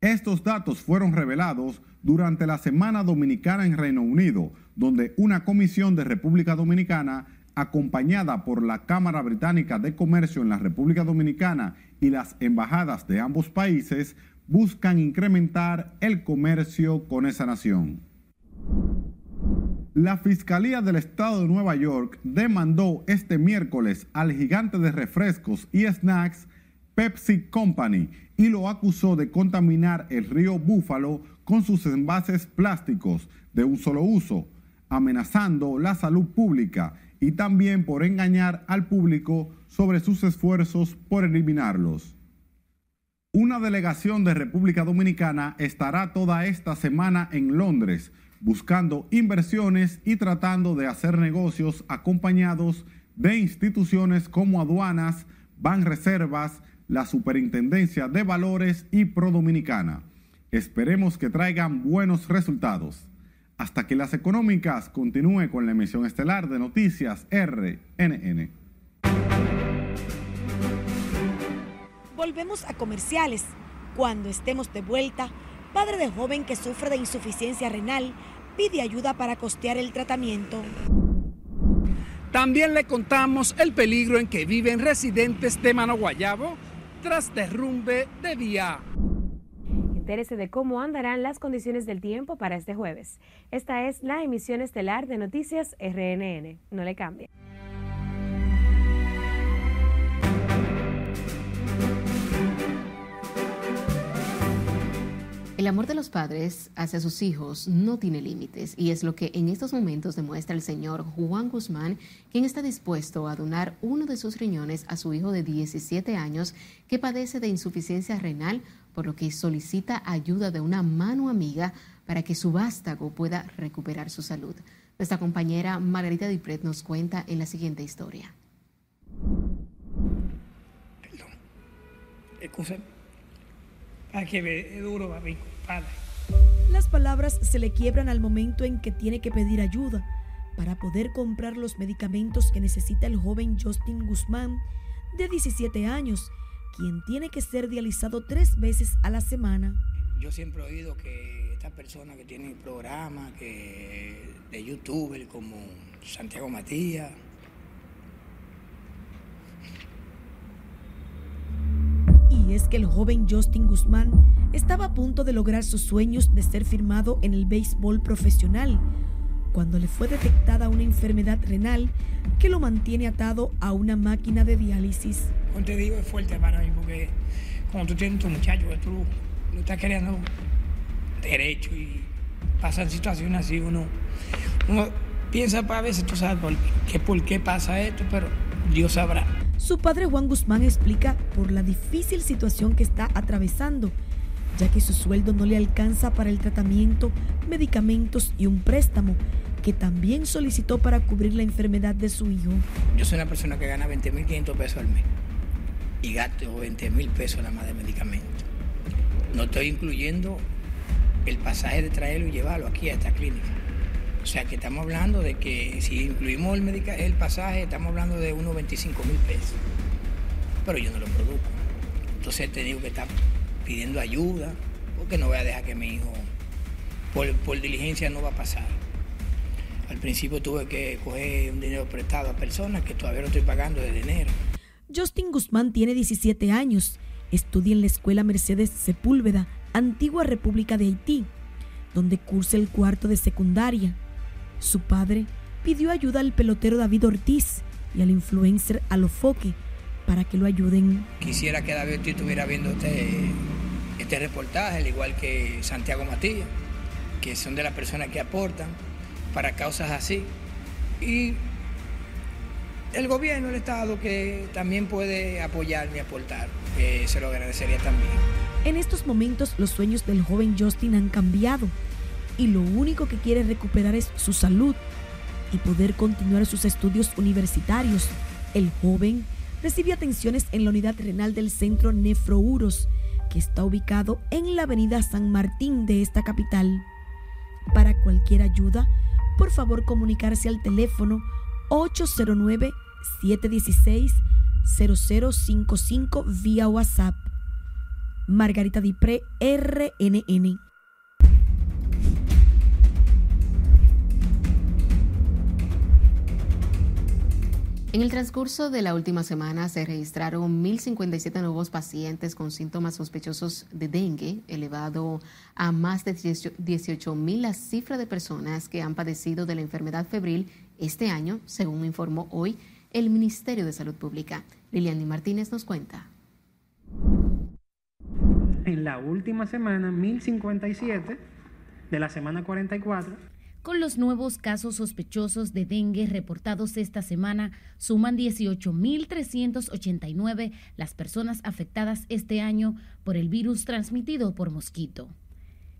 Estos datos fueron revelados durante la Semana Dominicana en Reino Unido, donde una comisión de República Dominicana, acompañada por la Cámara Británica de Comercio en la República Dominicana y las embajadas de ambos países, buscan incrementar el comercio con esa nación. La Fiscalía del Estado de Nueva York demandó este miércoles al gigante de refrescos y snacks Pepsi Company y lo acusó de contaminar el río Búfalo con sus envases plásticos de un solo uso, amenazando la salud pública y también por engañar al público sobre sus esfuerzos por eliminarlos. Una delegación de República Dominicana estará toda esta semana en Londres buscando inversiones y tratando de hacer negocios acompañados de instituciones como aduanas, Banreservas, la Superintendencia de Valores y Prodominicana. Esperemos que traigan buenos resultados. Hasta que las económicas continúe con la emisión estelar de noticias RNN. Volvemos a comerciales. Cuando estemos de vuelta, padre de joven que sufre de insuficiencia renal pide ayuda para costear el tratamiento. También le contamos el peligro en que viven residentes de Manoguayabo tras derrumbe de vía. Entérese de cómo andarán las condiciones del tiempo para este jueves. Esta es la emisión estelar de Noticias RNN. No le cambie. El amor de los padres hacia sus hijos no tiene límites y es lo que en estos momentos demuestra el señor Juan Guzmán, quien está dispuesto a donar uno de sus riñones a su hijo de 17 años que padece de insuficiencia renal, por lo que solicita ayuda de una mano amiga para que su vástago pueda recuperar su salud. Nuestra compañera Margarita Dipret nos cuenta en la siguiente historia. Perdón. Para que duro para Las palabras se le quiebran al momento en que tiene que pedir ayuda. Para poder comprar los medicamentos que necesita el joven Justin Guzmán, de 17 años, quien tiene que ser dializado tres veces a la semana. Yo siempre he oído que estas personas que tienen programas que, de youtuber como Santiago Matías, Y es que el joven Justin Guzmán estaba a punto de lograr sus sueños de ser firmado en el béisbol profesional, cuando le fue detectada una enfermedad renal que lo mantiene atado a una máquina de diálisis. Como te digo, es fuerte para mí porque cuando tú tienes tu muchacho, tú lo estás queriendo derecho y pasan situaciones así, uno, uno piensa para veces, tú sabes por qué, por qué pasa esto, pero Dios sabrá. Su padre Juan Guzmán explica por la difícil situación que está atravesando, ya que su sueldo no le alcanza para el tratamiento, medicamentos y un préstamo que también solicitó para cubrir la enfermedad de su hijo. Yo soy una persona que gana 20.500 pesos al mes y gasto 20 mil pesos nada más de medicamentos. No estoy incluyendo el pasaje de traerlo y llevarlo aquí a esta clínica. O sea que estamos hablando de que si incluimos el, el pasaje, estamos hablando de unos 25 mil pesos. Pero yo no lo produzco. Entonces te digo que está pidiendo ayuda, porque no voy a dejar que mi hijo, por, por diligencia, no va a pasar. Al principio tuve que coger un dinero prestado a personas que todavía no estoy pagando desde enero. Justin Guzmán tiene 17 años, estudia en la Escuela Mercedes Sepúlveda, antigua República de Haití, donde cursa el cuarto de secundaria. Su padre pidió ayuda al pelotero David Ortiz y al influencer Alofoque para que lo ayuden. Quisiera que David Ortiz estuviera viendo este, este reportaje, al igual que Santiago Matías, que son de las personas que aportan para causas así. Y el gobierno, el Estado, que también puede apoyarme y aportar, se lo agradecería también. En estos momentos los sueños del joven Justin han cambiado y lo único que quiere recuperar es su salud y poder continuar sus estudios universitarios. El joven recibe atenciones en la unidad renal del centro Nefrouros, que está ubicado en la avenida San Martín de esta capital. Para cualquier ayuda, por favor comunicarse al teléfono 809-716-0055 vía WhatsApp. Margarita Dipré, RNN. En el transcurso de la última semana se registraron 1.057 nuevos pacientes con síntomas sospechosos de dengue, elevado a más de 18.000 la cifra de personas que han padecido de la enfermedad febril este año, según informó hoy el Ministerio de Salud Pública. Liliani Martínez nos cuenta. En la última semana, 1.057 de la semana 44 con los nuevos casos sospechosos de dengue reportados esta semana, suman 18.389 las personas afectadas este año por el virus transmitido por mosquito.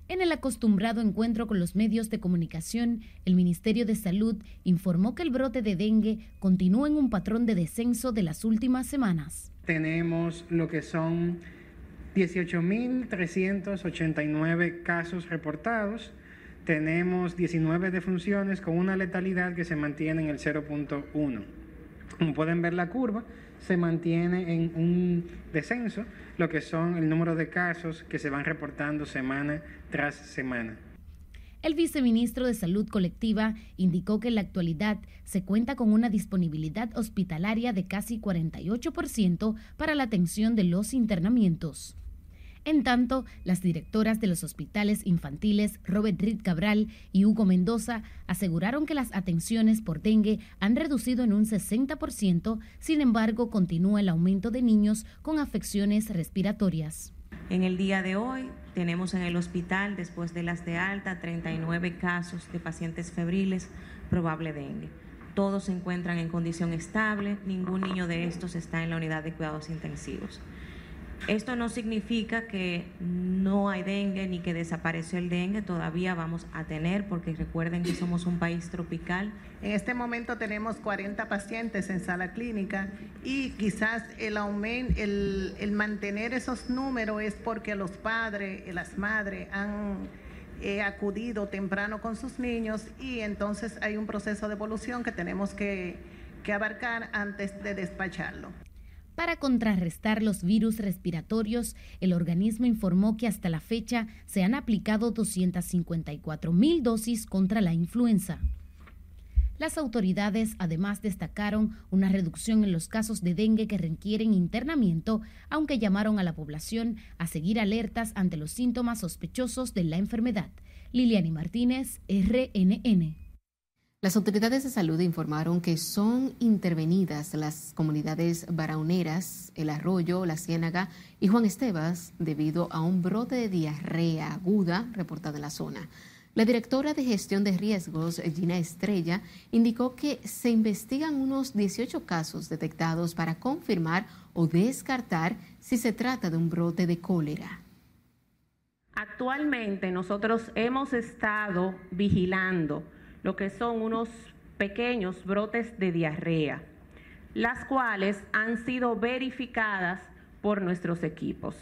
En el acostumbrado encuentro con los medios de comunicación, el Ministerio de Salud informó que el brote de dengue continúa en un patrón de descenso de las últimas semanas. Tenemos lo que son 18.389 casos reportados, tenemos 19 defunciones con una letalidad que se mantiene en el 0.1. Como pueden ver la curva, se mantiene en un descenso, lo que son el número de casos que se van reportando semana tras semana. El viceministro de Salud Colectiva indicó que en la actualidad se cuenta con una disponibilidad hospitalaria de casi 48% para la atención de los internamientos. En tanto, las directoras de los hospitales infantiles Robert Reed Cabral y Hugo Mendoza aseguraron que las atenciones por dengue han reducido en un 60%, sin embargo, continúa el aumento de niños con afecciones respiratorias. En el día de hoy tenemos en el hospital, después de las de alta, 39 casos de pacientes febriles probable dengue. Todos se encuentran en condición estable, ningún niño de estos está en la unidad de cuidados intensivos. Esto no significa que no hay dengue ni que desapareció el dengue, todavía vamos a tener, porque recuerden que somos un país tropical. En este momento tenemos 40 pacientes en sala clínica y quizás el aumento, el, mantener esos números es porque los padres y las madres han eh, acudido temprano con sus niños y entonces hay un proceso de evolución que tenemos que abarcar antes de despacharlo. Para contrarrestar los virus respiratorios, el organismo informó que hasta la fecha se han aplicado 254 mil dosis contra la influenza. Las autoridades además destacaron una reducción en los casos de dengue que requieren internamiento, aunque llamaron a la población a seguir alertas ante los síntomas sospechosos de la enfermedad. Liliani Martínez, RNN. Las autoridades de salud informaron que son intervenidas las comunidades barauneras, El Arroyo, La Ciénaga y Juan Estebas debido a un brote de diarrea aguda reportado en la zona. La directora de gestión de riesgos, Gina Estrella, indicó que se investigan unos 18 casos detectados para confirmar o descartar si se trata de un brote de cólera. Actualmente nosotros hemos estado vigilando lo que son unos pequeños brotes de diarrea, las cuales han sido verificadas por nuestros equipos.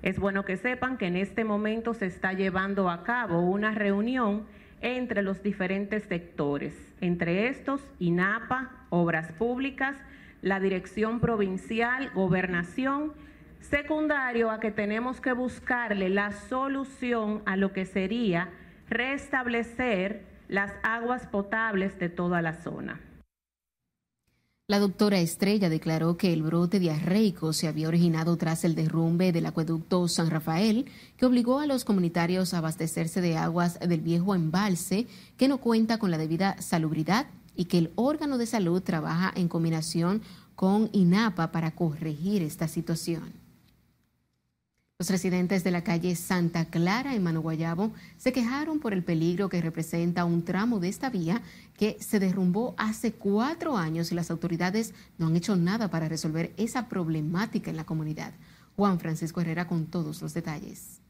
Es bueno que sepan que en este momento se está llevando a cabo una reunión entre los diferentes sectores, entre estos INAPA, Obras Públicas, la Dirección Provincial, Gobernación, secundario a que tenemos que buscarle la solución a lo que sería restablecer las aguas potables de toda la zona. La doctora Estrella declaró que el brote diarreico se había originado tras el derrumbe del acueducto San Rafael, que obligó a los comunitarios a abastecerse de aguas del viejo embalse, que no cuenta con la debida salubridad y que el órgano de salud trabaja en combinación con INAPA para corregir esta situación. Los residentes de la calle Santa Clara en Manoguayabo se quejaron por el peligro que representa un tramo de esta vía que se derrumbó hace cuatro años y las autoridades no han hecho nada para resolver esa problemática en la comunidad. Juan Francisco Herrera con todos los detalles.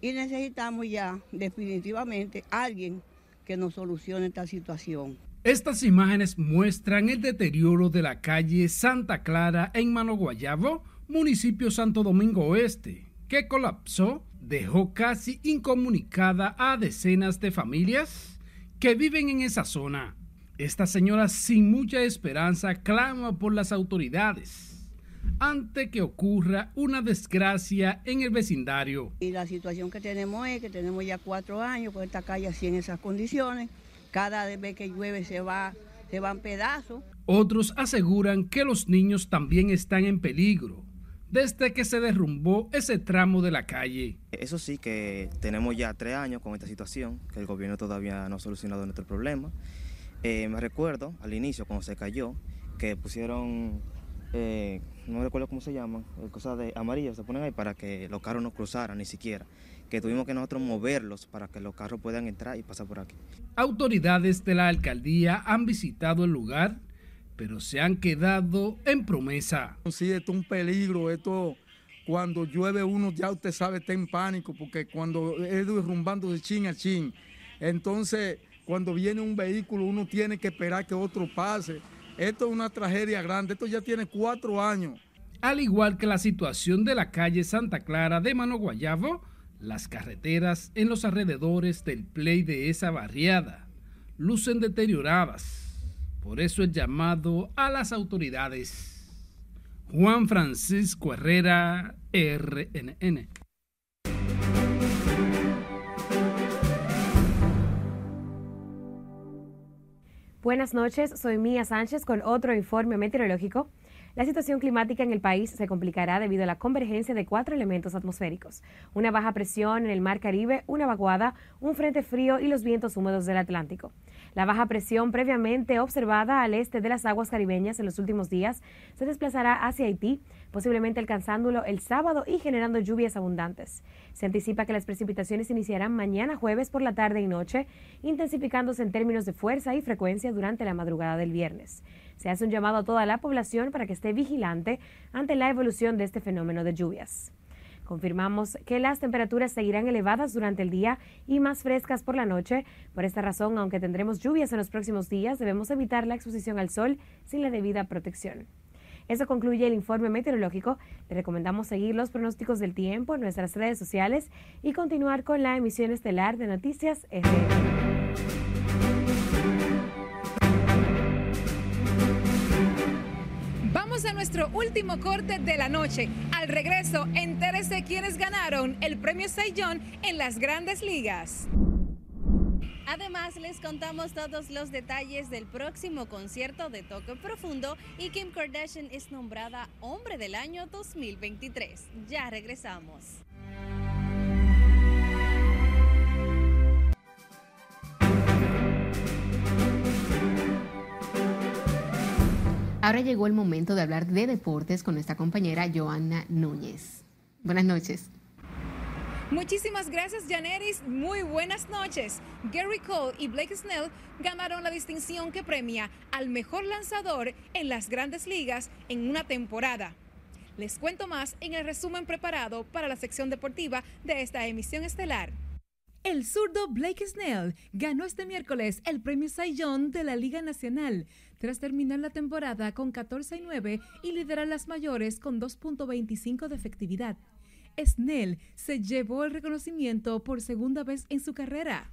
Y necesitamos ya definitivamente alguien que nos solucione esta situación. Estas imágenes muestran el deterioro de la calle Santa Clara en Manoguayabo municipio Santo Domingo Oeste, que colapsó, dejó casi incomunicada a decenas de familias que viven en esa zona. Esta señora sin mucha esperanza clama por las autoridades ante que ocurra una desgracia en el vecindario. Y la situación que tenemos es que tenemos ya cuatro años con esta calle así en esas condiciones. Cada vez que llueve se va, se van pedazos. Otros aseguran que los niños también están en peligro desde que se derrumbó ese tramo de la calle. Eso sí, que tenemos ya tres años con esta situación, que el gobierno todavía no ha solucionado nuestro problema. Eh, me recuerdo al inicio, cuando se cayó, que pusieron, eh, no me recuerdo cómo se llaman, eh, cosas de amarillas, se ponen ahí para que los carros no cruzaran ni siquiera, que tuvimos que nosotros moverlos para que los carros puedan entrar y pasar por aquí. Autoridades de la alcaldía han visitado el lugar pero se han quedado en promesa. Sí, esto es un peligro, esto cuando llueve uno ya usted sabe está en pánico porque cuando es derrumbando de chin a chin, entonces cuando viene un vehículo uno tiene que esperar que otro pase. Esto es una tragedia grande, esto ya tiene cuatro años. Al igual que la situación de la calle Santa Clara de Mano Guayabo, las carreteras en los alrededores del play de esa barriada lucen deterioradas por eso el llamado a las autoridades. Juan Francisco Herrera, RNN. Buenas noches, soy Mía Sánchez con otro informe meteorológico. La situación climática en el país se complicará debido a la convergencia de cuatro elementos atmosféricos. Una baja presión en el mar Caribe, una vaguada, un frente frío y los vientos húmedos del Atlántico. La baja presión previamente observada al este de las aguas caribeñas en los últimos días se desplazará hacia Haití, posiblemente alcanzándolo el sábado y generando lluvias abundantes. Se anticipa que las precipitaciones iniciarán mañana jueves por la tarde y noche, intensificándose en términos de fuerza y frecuencia durante la madrugada del viernes. Se hace un llamado a toda la población para que esté vigilante ante la evolución de este fenómeno de lluvias. Confirmamos que las temperaturas seguirán elevadas durante el día y más frescas por la noche. Por esta razón, aunque tendremos lluvias en los próximos días, debemos evitar la exposición al sol sin la debida protección. Eso concluye el informe meteorológico. Te recomendamos seguir los pronósticos del tiempo en nuestras redes sociales y continuar con la emisión estelar de Noticias. A nuestro último corte de la noche. Al regreso, entérese quiénes ganaron el premio Saiyón en las grandes ligas. Además, les contamos todos los detalles del próximo concierto de Toque Profundo y Kim Kardashian es nombrada Hombre del Año 2023. Ya regresamos. Ahora llegó el momento de hablar de deportes con nuestra compañera Joana Núñez. Buenas noches. Muchísimas gracias, Janeris. Muy buenas noches. Gary Cole y Blake Snell ganaron la distinción que premia al mejor lanzador en las grandes ligas en una temporada. Les cuento más en el resumen preparado para la sección deportiva de esta emisión estelar. El zurdo Blake Snell ganó este miércoles el premio Young de la Liga Nacional tras terminar la temporada con 14 y 9 y liderar las mayores con 2.25 de efectividad. Snell se llevó el reconocimiento por segunda vez en su carrera.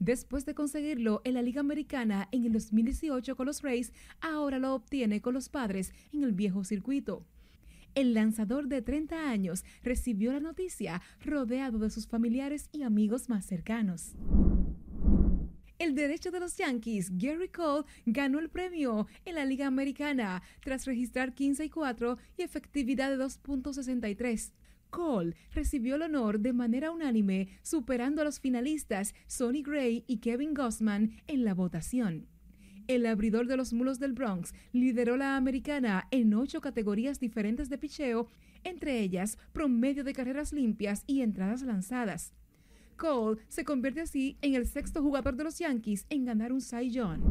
Después de conseguirlo en la Liga Americana en el 2018 con los Rays, ahora lo obtiene con los padres en el viejo circuito. El lanzador de 30 años recibió la noticia rodeado de sus familiares y amigos más cercanos. El derecho de los Yankees, Gary Cole, ganó el premio en la Liga Americana tras registrar 15 y 4 y efectividad de 2.63. Cole recibió el honor de manera unánime, superando a los finalistas Sonny Gray y Kevin Gossman en la votación. El abridor de los mulos del Bronx lideró la americana en ocho categorías diferentes de picheo, entre ellas promedio de carreras limpias y entradas lanzadas. Cole se convierte así en el sexto jugador de los Yankees en ganar un Cy Young.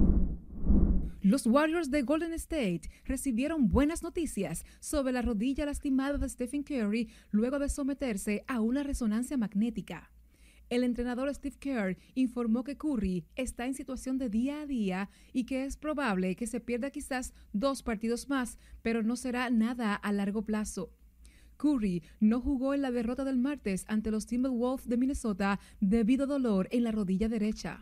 Los Warriors de Golden State recibieron buenas noticias sobre la rodilla lastimada de Stephen Curry luego de someterse a una resonancia magnética. El entrenador Steve Kerr informó que Curry está en situación de día a día y que es probable que se pierda quizás dos partidos más, pero no será nada a largo plazo. Curry no jugó en la derrota del martes ante los Timberwolves de Minnesota debido a dolor en la rodilla derecha.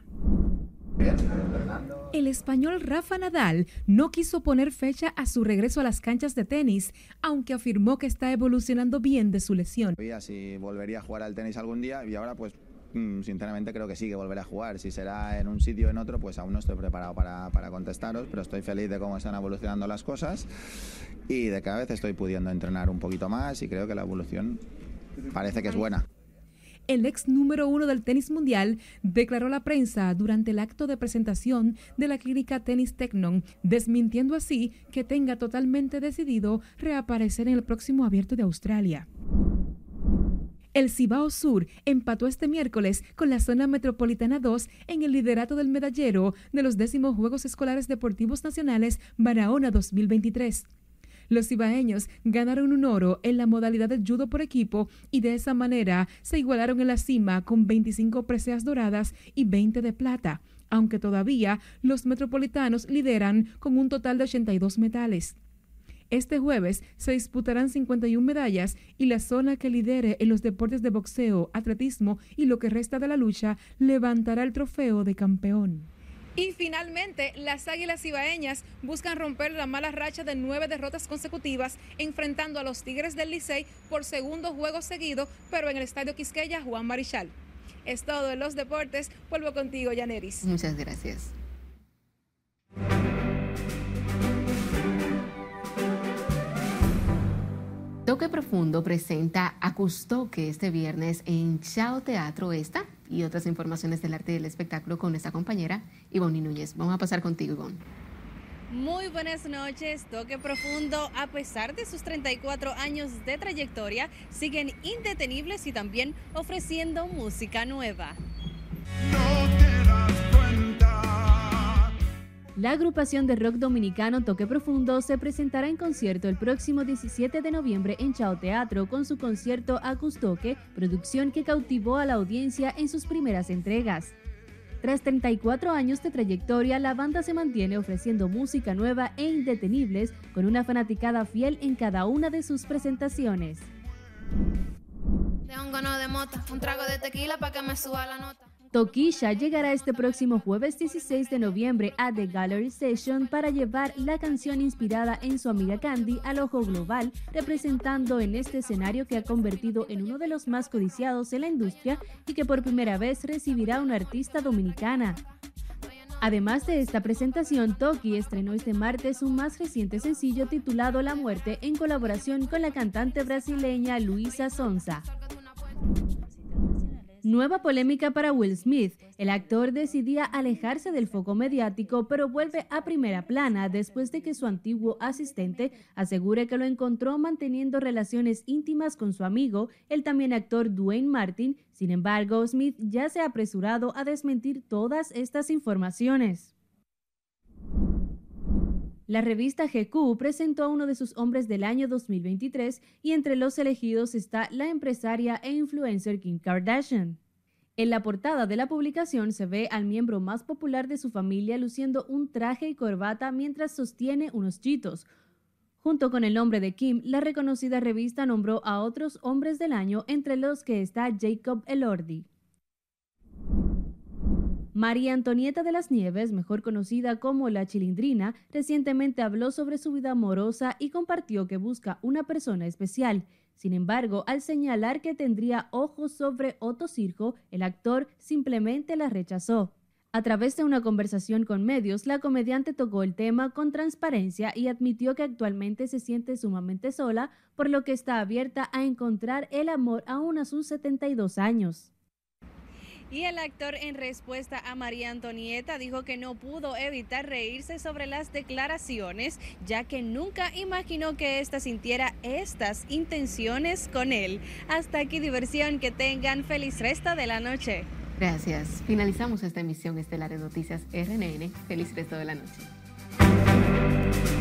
El español Rafa Nadal no quiso poner fecha a su regreso a las canchas de tenis, aunque afirmó que está evolucionando bien de su lesión. Si volvería a jugar al tenis algún día y ahora pues sinceramente creo que sí, que volveré a jugar. Si será en un sitio o en otro, pues aún no estoy preparado para, para contestaros, pero estoy feliz de cómo están evolucionando las cosas y de cada vez estoy pudiendo entrenar un poquito más y creo que la evolución parece que es buena. El ex número uno del tenis mundial declaró a la prensa durante el acto de presentación de la clínica Tenis Technon, desmintiendo así que tenga totalmente decidido reaparecer en el próximo abierto de Australia. El Cibao Sur empató este miércoles con la zona metropolitana 2 en el liderato del medallero de los décimos Juegos Escolares Deportivos Nacionales Barahona 2023. Los cibaeños ganaron un oro en la modalidad de judo por equipo y de esa manera se igualaron en la cima con 25 preseas doradas y 20 de plata, aunque todavía los metropolitanos lideran con un total de 82 metales. Este jueves se disputarán 51 medallas y la zona que lidere en los deportes de boxeo, atletismo y lo que resta de la lucha levantará el trofeo de campeón. Y finalmente, las Águilas Ibaeñas buscan romper la mala racha de nueve derrotas consecutivas, enfrentando a los Tigres del Licey por segundo juego seguido, pero en el Estadio Quisqueya Juan Marichal. Es todo en los deportes. Vuelvo contigo, Yaneris. Muchas gracias. Toque Profundo presenta a Custoque este viernes en Chao Teatro esta y otras informaciones del arte y del espectáculo con nuestra compañera Ivonne Núñez. Vamos a pasar contigo, Ivonne. Muy buenas noches, Toque Profundo. A pesar de sus 34 años de trayectoria, siguen indetenibles y también ofreciendo música nueva. La agrupación de rock dominicano Toque Profundo se presentará en concierto el próximo 17 de noviembre en Chao Teatro con su concierto Acustoque, producción que cautivó a la audiencia en sus primeras entregas. Tras 34 años de trayectoria, la banda se mantiene ofreciendo música nueva e indetenibles con una fanaticada fiel en cada una de sus presentaciones. un trago de tequila para que me suba la nota. Tokisha llegará este próximo jueves 16 de noviembre a The Gallery Session para llevar la canción inspirada en su amiga Candy al ojo global, representando en este escenario que ha convertido en uno de los más codiciados en la industria y que por primera vez recibirá una artista dominicana. Además de esta presentación, Toki estrenó este martes un más reciente sencillo titulado La Muerte en colaboración con la cantante brasileña Luisa Sonza. Nueva polémica para Will Smith. El actor decidía alejarse del foco mediático, pero vuelve a primera plana después de que su antiguo asistente asegure que lo encontró manteniendo relaciones íntimas con su amigo, el también actor Dwayne Martin. Sin embargo, Smith ya se ha apresurado a desmentir todas estas informaciones. La revista GQ presentó a uno de sus hombres del año 2023 y entre los elegidos está la empresaria e influencer Kim Kardashian. En la portada de la publicación se ve al miembro más popular de su familia luciendo un traje y corbata mientras sostiene unos chitos. Junto con el nombre de Kim, la reconocida revista nombró a otros hombres del año, entre los que está Jacob Elordi. María Antonieta de las Nieves, mejor conocida como la Chilindrina, recientemente habló sobre su vida amorosa y compartió que busca una persona especial. Sin embargo, al señalar que tendría ojos sobre Otto Circo, el actor simplemente la rechazó. A través de una conversación con medios, la comediante tocó el tema con transparencia y admitió que actualmente se siente sumamente sola, por lo que está abierta a encontrar el amor aún a sus 72 años. Y el actor en respuesta a María Antonieta dijo que no pudo evitar reírse sobre las declaraciones, ya que nunca imaginó que ésta sintiera estas intenciones con él. Hasta aquí diversión, que tengan feliz resto de la noche. Gracias. Finalizamos esta emisión estelar de Noticias RNN. Feliz resto de la noche.